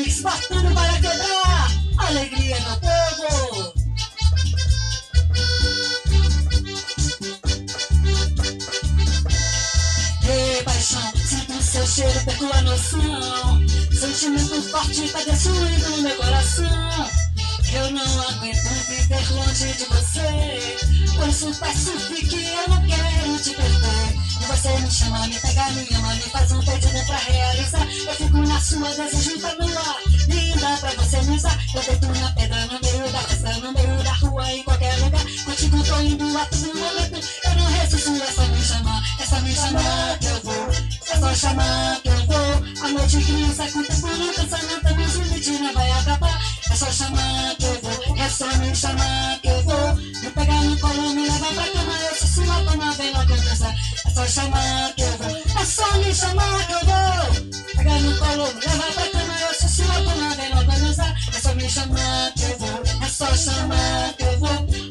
Mix, batendo para quebrar. Alegria do povo. Ei, paixão, sinto o seu cheiro, perco a noção. Sentimento forte tá destruindo no meu coração. Eu não aguento viver longe de você. Por isso peço, fique, eu não quero te perder. Você me chama, me pega, me ama, me faz um pedido pra realizar. Eu fico na sua, desejo tá no ar. Linda pra você me usar. Eu deito na pedra, no meio da festa, no meio da rua, em qualquer lugar. Contigo tô indo a todo momento. Eu não resisto, é só me chamar. É só me chamar que eu vou. É só chamar que eu vou. A noite criança com tempo no pensamento, mas o limite não vai acabar. É só chamar que eu vou. É só me chamar só chamar que eu vou. É só me chamar que eu vou. Pegar no colo, me leva pra cama. Eu sou sua dona, vem logo dançar. É só me chamar que eu vou. É só chamar que eu vou.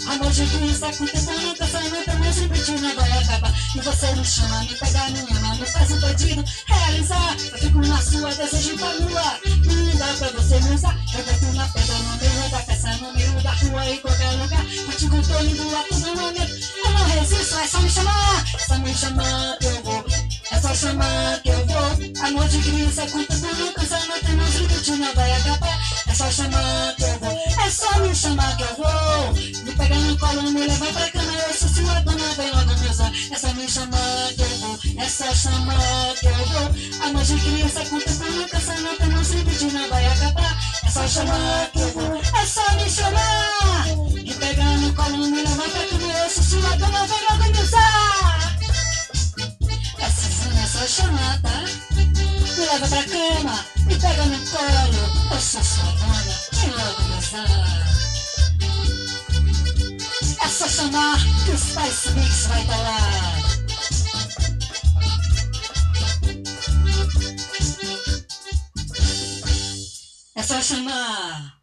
A noite criança com tempo no pensamento, mas o limite não vai acabar. E você me chama, me pega, me ama, me faz um pedido. Realizar. Eu fico na sua, desejo pra lua. Não Contigo tô indo todo momento. Eu não resisto, é só me chamar. É só me chamar que eu vou. É só chamar que eu vou. A noite criança com tempo no pensamento, mas o limite não vai acabar. É só chamar que eu vou. É só me chamar que eu vou. Me pega no colo, me leva pra cama. Eu sou sua dona, vem logo usar. É só me chamar que eu vou. É só chamar que eu vou. A noite criança com tempo no pensamento, mas o limite não vai acabar. É só chamar que eu vou. É só me chamar. Me pega no colo, me leva pra cama. Eu sou sua dona, vem logo me usar. Essa é só chamar, tá? Me leva pra cama, me pega no colo. Eu sou sua dona, vem logo usar. É só chamar que o Spice Mix vai estar lá. É só chamar.